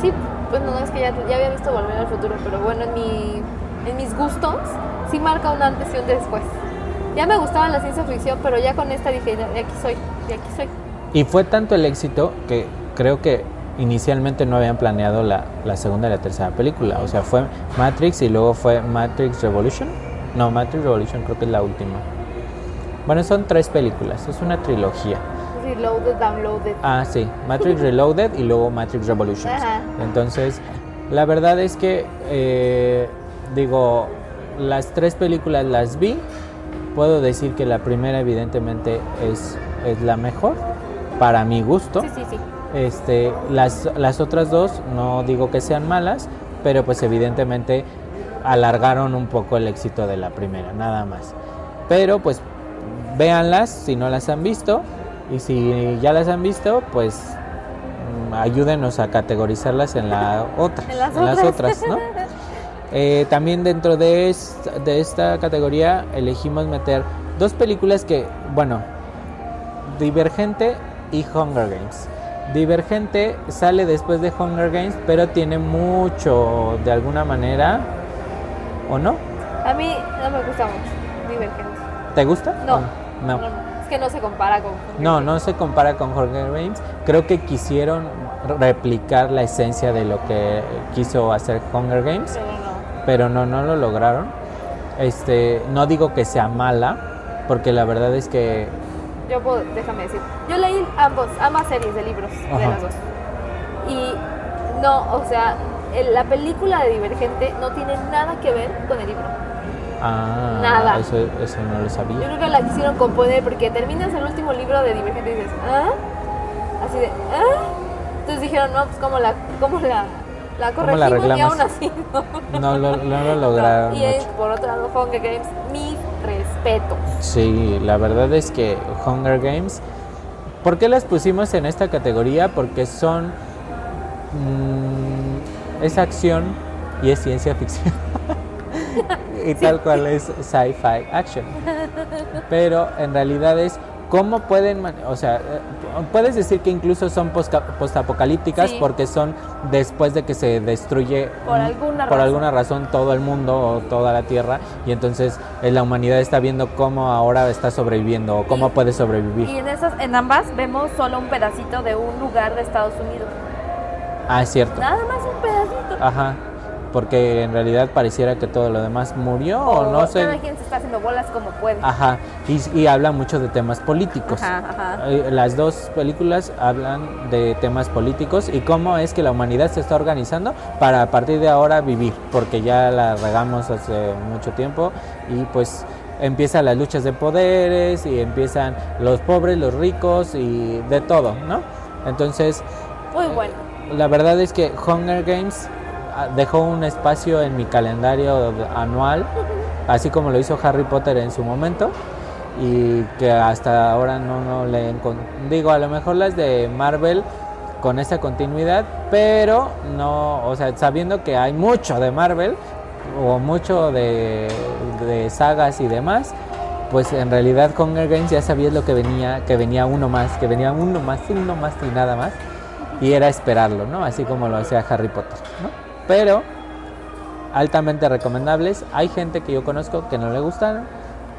Sí, pues no, es que ya, ya había visto Volver al Futuro, pero bueno, en, mi, en mis gustos, sí marca un antes y un después. Ya me gustaba la ciencia ficción, pero ya con esta dije, de aquí soy, de aquí soy. Y fue tanto el éxito que creo que inicialmente no habían planeado la, la segunda y la tercera película. O sea, fue Matrix y luego fue Matrix Revolution. No, Matrix Revolution creo que es la última. Bueno, son tres películas, es una trilogía. Reloaded, downloaded. Ah, sí, Matrix Reloaded y luego Matrix Revolutions. Ajá. Entonces, la verdad es que, eh, digo, las tres películas las vi. Puedo decir que la primera evidentemente es, es la mejor, para mi gusto. Sí, sí, sí. Este, las, las otras dos no digo que sean malas, pero pues evidentemente alargaron un poco el éxito de la primera, nada más. Pero pues véanlas si no las han visto y si ya las han visto, pues ayúdenos a categorizarlas en la otra, En las las otras. otras, ¿no? Eh, también dentro de, es- de esta categoría elegimos meter dos películas que, bueno, Divergente y Hunger Games. Divergente sale después de Hunger Games, pero tiene mucho, de alguna manera, ¿o no? A mí no me gusta mucho Divergente. ¿Te gusta? No. ¿O no. Es que no se compara con. No, no se compara con Hunger Games. Creo que quisieron replicar la esencia de lo que quiso hacer Hunger Games, Pero. Pero no, no lo lograron. Este, no digo que sea mala, porque la verdad es que Yo puedo, déjame decir. Yo leí ambos, ambas series de libros de las dos. Y no, o sea, la película de Divergente no tiene nada que ver con el libro. ah, Nada. Eso, eso no lo Yo sabía. creo que la quisieron componer porque terminas el último libro de Divergente y dices, ¿ah? Así de, ¿ah? Entonces dijeron, no, pues cómo la, cómo la, la ¿Cómo la corregimos y aún así no. No lo, no lo lograron. No, Y es, por otro lado, Hunger Games, mis respetos. Sí, la verdad es que Hunger Games. ¿Por qué las pusimos en esta categoría? Porque son. mm, es acción y es ciencia ficción. y tal cual es sci-fi action. Pero en realidad es. ¿Cómo pueden.? O sea, puedes decir que incluso son postapocalípticas Sí. porque son después de que se destruye Por alguna por razón. alguna razón todo el mundo o toda la tierra y entonces eh, la humanidad está viendo cómo ahora está sobreviviendo o cómo Y- puede sobrevivir. Y en esas, en ambas vemos solo un pedacito de un lugar de Estados Unidos. ah, es cierto. Nada más un pedacito. Ajá. Porque en realidad pareciera que todo lo demás murió o no Cada sé. quien se está haciendo bolas como puede. Ajá. Y, y habla mucho de temas políticos. Ajá, ajá. Eh, Las dos películas hablan de temas políticos y cómo es que la humanidad se está organizando para a partir de ahora vivir, porque ya la regamos hace mucho tiempo y pues empiezan las luchas de poderes y empiezan los pobres, los ricos y de todo, ¿no? Entonces, Muy bueno. la verdad es que Hunger Games dejó un espacio en mi calendario anual, así como lo hizo Harry Potter en su momento, y que hasta ahora no, no le digo, a lo mejor las de Marvel con esa continuidad, pero no, o sea, sabiendo que hay mucho de Marvel o mucho de, de sagas y demás, pues en realidad Hunger Games ya sabías lo que venía, que venía uno más, que venía uno más, uno más y nada más y era esperarlo, ¿no? Así como lo hacía Harry Potter, ¿no? Pero altamente recomendables. Hay gente que yo conozco que no le gustaron,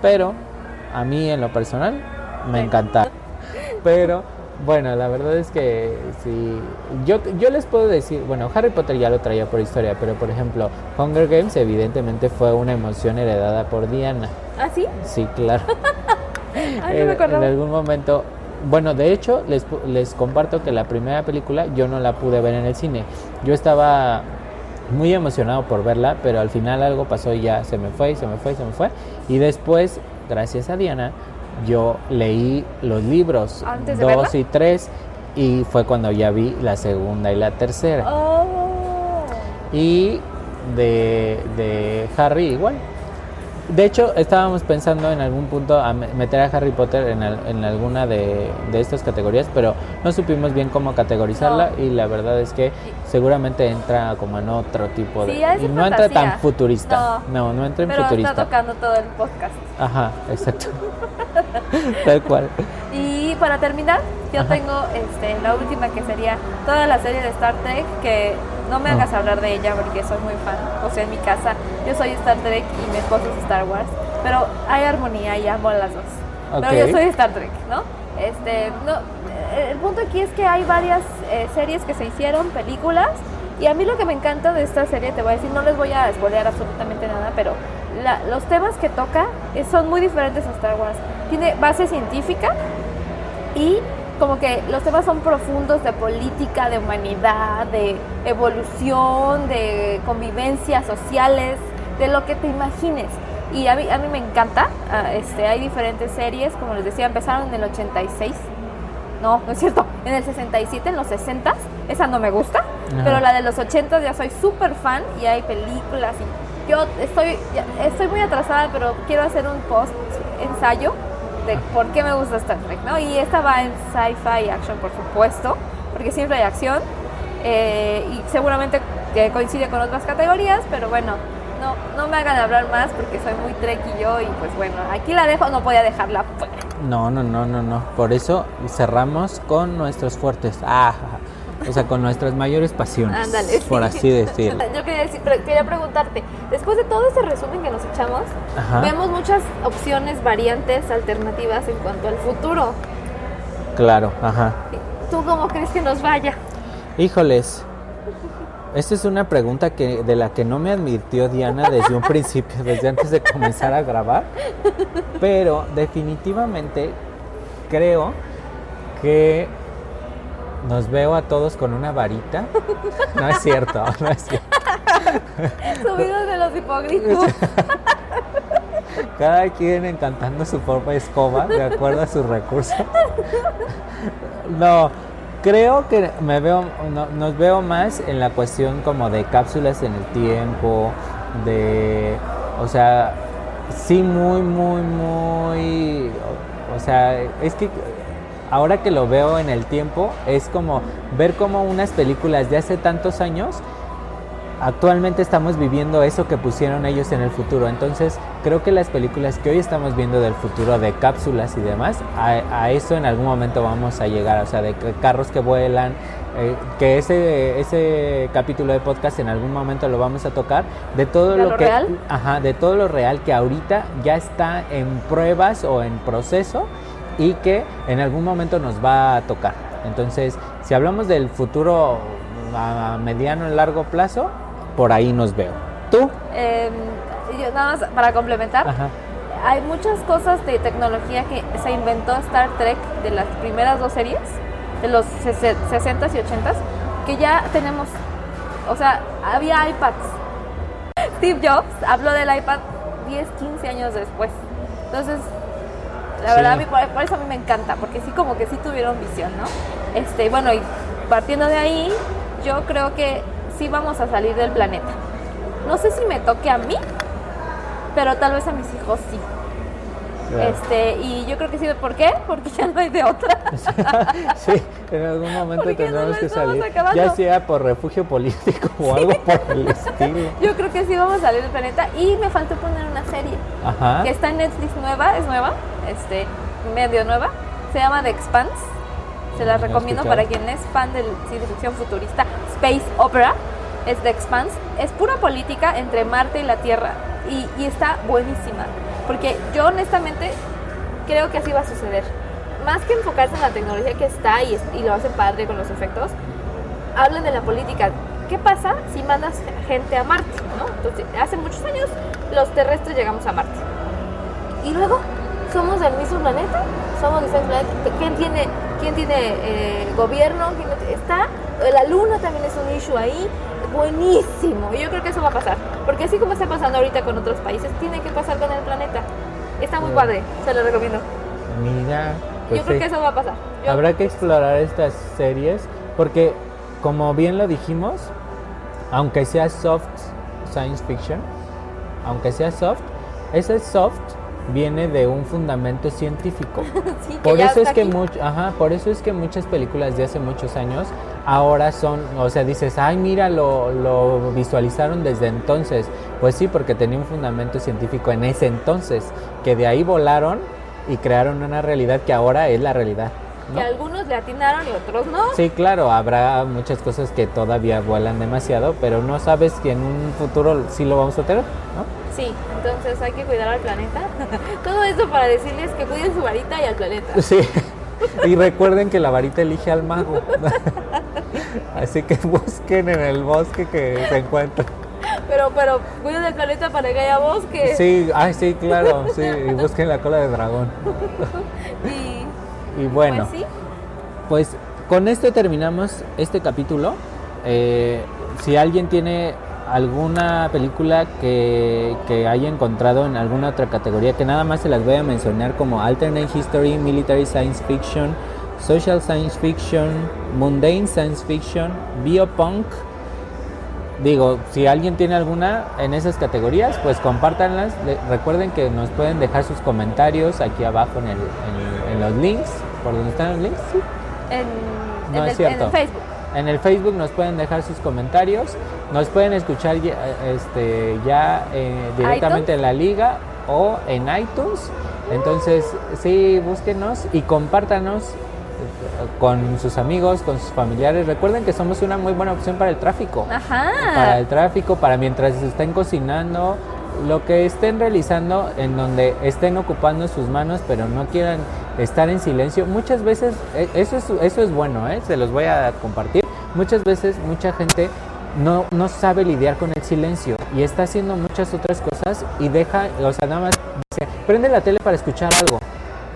pero a mí en lo personal me encantaron. Pero bueno, la verdad es que sí, yo, yo les puedo decir, bueno, Harry Potter ya lo traía por historia, pero por ejemplo, Hunger Games evidentemente fue una emoción heredada por Diana. ¿Ah, sí? Sí, claro. Ay, no en, me en acordaba. algún momento, bueno, de hecho, les, les comparto que la primera película yo no la pude ver en el cine. Yo estaba muy emocionado por verla, pero al final algo pasó y ya se me fue, y se me fue, y se me fue. Y después, gracias a Diana, yo leí los libros ¿Antes de 2 verla? y 3 y fue cuando ya vi la segunda y la tercera. Oh. Y de, de Harry igual. De hecho, estábamos pensando en algún punto a me- meter a Harry Potter en, al- en alguna de, de estas categorías, pero no supimos bien cómo categorizarla y la verdad es que seguramente entra como en otro tipo de... Sí, y no entra tan futurista. No, no, entra en Pero futurista. está tocando todo el podcast. Ajá, exacto. Tal cual. Y para terminar, yo Ajá. tengo este, la última que sería toda la serie de Star Trek, que no me Ah. hagas hablar de ella porque soy muy fan. O sea, en mi casa yo soy Star Trek y mi esposo es Star Wars, pero hay armonía y amo las dos. Pero yo soy Star Trek, ¿no? Este, no, eh, el punto aquí es que hay varias eh, series que se hicieron, películas, y a mí lo que me encanta de esta serie, te voy a decir, no les voy a spoilear absolutamente nada, pero la- los temas que toca eh, son muy diferentes a Star Wars. Tiene base científica y como que los temas son profundos de política, de humanidad, de evolución, de convivencias sociales, de lo que te imagines. Y a mí, a mí me encanta, ah, este, hay diferentes series, como les decía, empezaron en el 86, no, no es cierto, en el 67, en los 60, esa no me gusta, Ajá. pero la de los 80 ya soy súper fan y hay películas y yo estoy, estoy muy atrasada, pero quiero hacer un post ensayo de por qué me gusta Star Trek, ¿no? Y esta va en sci-fi action, por supuesto, porque siempre hay acción eh, y seguramente coincide con otras categorías, pero bueno, no, no me hagan hablar más porque soy muy trek y yo y pues bueno, aquí la dejo, no podía dejarla fuera. No, no, no, no, no. Por eso cerramos con nuestros fuertes. Ah, o sea, con nuestras mayores pasiones. Ándale, Por sí. así decirlo. Yo quería, decir- pero quería preguntarte, después de todo ese resumen que nos echamos, Ajá. vemos muchas opciones, variantes, alternativas en cuanto al futuro. Claro, ajá. ¿Tú cómo crees que nos vaya? Híjoles. Esta es una pregunta que de la que no me advirtió Diana desde un principio, desde antes de comenzar a grabar. Pero definitivamente creo que nos veo a todos con una varita. No es cierto, no es cierto. Subidos de los hipócritas. Cada quien encantando su de escoba, de acuerdo a sus recursos. No, creo que me veo, no- nos veo más en la cuestión como de cápsulas en el tiempo, de, o sea, sí muy, muy, muy, o, o sea, es que ahora que lo veo en el tiempo, es como ver como unas películas de hace tantos años actualmente estamos viviendo eso que pusieron ellos en el futuro. Entonces, creo que las películas que hoy estamos viendo del futuro, de cápsulas y demás, a, a eso en algún momento vamos a llegar. O sea, de carros que vuelan, eh, que ese, ese capítulo de podcast en algún momento lo vamos a tocar. De todo ¿De lo, lo que. real? Ajá, de todo lo real que ahorita ya está en pruebas o en proceso y que en algún momento nos va a tocar. Entonces, si hablamos del futuro a mediano y largo plazo, por ahí nos veo. ¿Tú? Eh, yo nada más para complementar, Ajá. hay muchas cosas de tecnología que se inventó Star Trek de las primeras dos series, de los 60s y 80s, que ya tenemos. O sea, había iPads. Steve Jobs habló del iPad 10, 15 años después. Entonces, la Sí. verdad, a mí, por, por eso a mí me encanta, porque sí, como que sí tuvieron visión, ¿no? Este, bueno, y partiendo de ahí, yo creo que sí vamos a salir del planeta. No sé si me toque a mí, pero tal vez a mis hijos sí. Claro. Este, y yo creo que sí, ¿por qué? Porque ya no hay de otra. sí, en algún momento tendremos que salir, acabando. ya sea por refugio político o algo por el estilo. Yo creo que sí vamos a salir del planeta. Y me faltó poner una serie Ajá. que está en Netflix nueva, es nueva, este, medio nueva. Se llama The Expanse. Se la he recomiendo escuchado. para quien es fan del ciencia ficción futurista, Space Opera. Es The Expanse. Es pura política entre Marte y la Tierra. Y, y está buenísima. Porque yo honestamente creo que así va a suceder. Más que enfocarse en la tecnología que está y, lo hacen padre con los efectos, hablan de la política. ¿Qué pasa si mandas gente a Marte? Entonces, hace muchos años los terrestres llegamos a Marte. Y luego, ¿somos del mismo planeta? ¿Somos del mismo planeta? ¿Quién tiene, quién eh, gobierno? ¿Quién está? La luna también es un issue ahí. Buenísimo. Y yo creo que eso va a pasar. Porque así como está pasando ahorita con otros países, tiene que pasar con el planeta. Está muy padre, se lo recomiendo. Mira, pues yo creo sí. que eso va a pasar. Yo- Habrá que explorar estas series porque, como bien lo dijimos, aunque sea soft science fiction, aunque sea soft, ese soft viene de un fundamento científico. Sí, Por eso es está que aquí. much- ajá, por eso es que muchas películas de hace muchos años ahora son, o sea, dices, ay, mira, lo, lo visualizaron desde entonces. Pues sí, porque tenía un fundamento científico en ese entonces, que de ahí volaron y crearon una realidad que ahora es la realidad. ¿no? Que algunos le atinaron y otros no. Sí, claro, habrá muchas cosas que todavía vuelan demasiado, pero no sabes que en un futuro sí lo vamos a tener, ¿no? Sí, entonces hay que cuidar al planeta. Todo esto para decirles que cuiden su varita y al planeta. Sí. Y recuerden que la varita elige al mago. Así que busquen en el bosque que se encuentren. Pero, pero cuiden el planeta para que haya bosque. Sí, ay, sí, claro, sí. Y busquen la cola de dragón. Y Y bueno, pues sí, pues con esto terminamos este capítulo. Eh, si alguien tiene alguna película que, que haya encontrado en alguna otra categoría, que nada más se las voy a mencionar como Alternate History, Military Science Fiction, Social Science Fiction, Mundane Science Fiction, Biopunk. Digo, si alguien tiene alguna en esas categorías, pues compártanlas. Le- recuerden que nos pueden dejar sus comentarios aquí abajo en, el- en- en los links, por donde están los links. Sí. en No en es el, cierto. En el Facebook. En el Facebook nos pueden dejar sus comentarios, nos pueden escuchar ya, este, ya eh, directamente en la liga o en iTunes. Entonces, sí, búsquenos y compártanos con sus amigos, con sus familiares. Recuerden que somos una muy buena opción para el tráfico. Ajá. Para el tráfico, para mientras estén cocinando, lo que estén realizando, en donde estén ocupando sus manos, pero no quieran estar en silencio. Muchas veces, eh, eso es, eso es bueno, ¿eh? se los voy a compartir. Muchas veces, mucha gente no, no sabe lidiar con el silencio y está haciendo muchas otras cosas y deja, o sea, nada más dice, prende la tele para escuchar algo.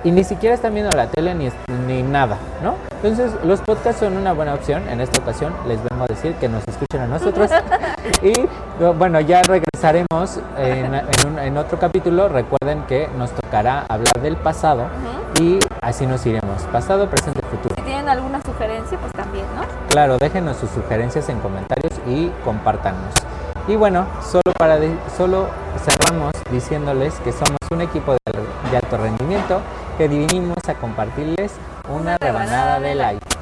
Y ni siquiera están viendo la tele ni, ni nada, ¿no? Entonces, los podcasts son una buena opción. En esta ocasión les vengo a decir que nos escuchen a nosotros. y bueno, ya regresaremos en, en, un, en otro capítulo. Recuerden que nos tocará hablar del pasado y así nos iremos. Pasado, presente, futuro. Si tienen alguna sugerencia, pues también, ¿no? Claro, déjenos sus sugerencias en comentarios y compártanos. Y bueno, solo para de- solo cerramos diciéndoles que somos un equipo de, de alto rendimiento que vinimos a compartirles una rebanada de like.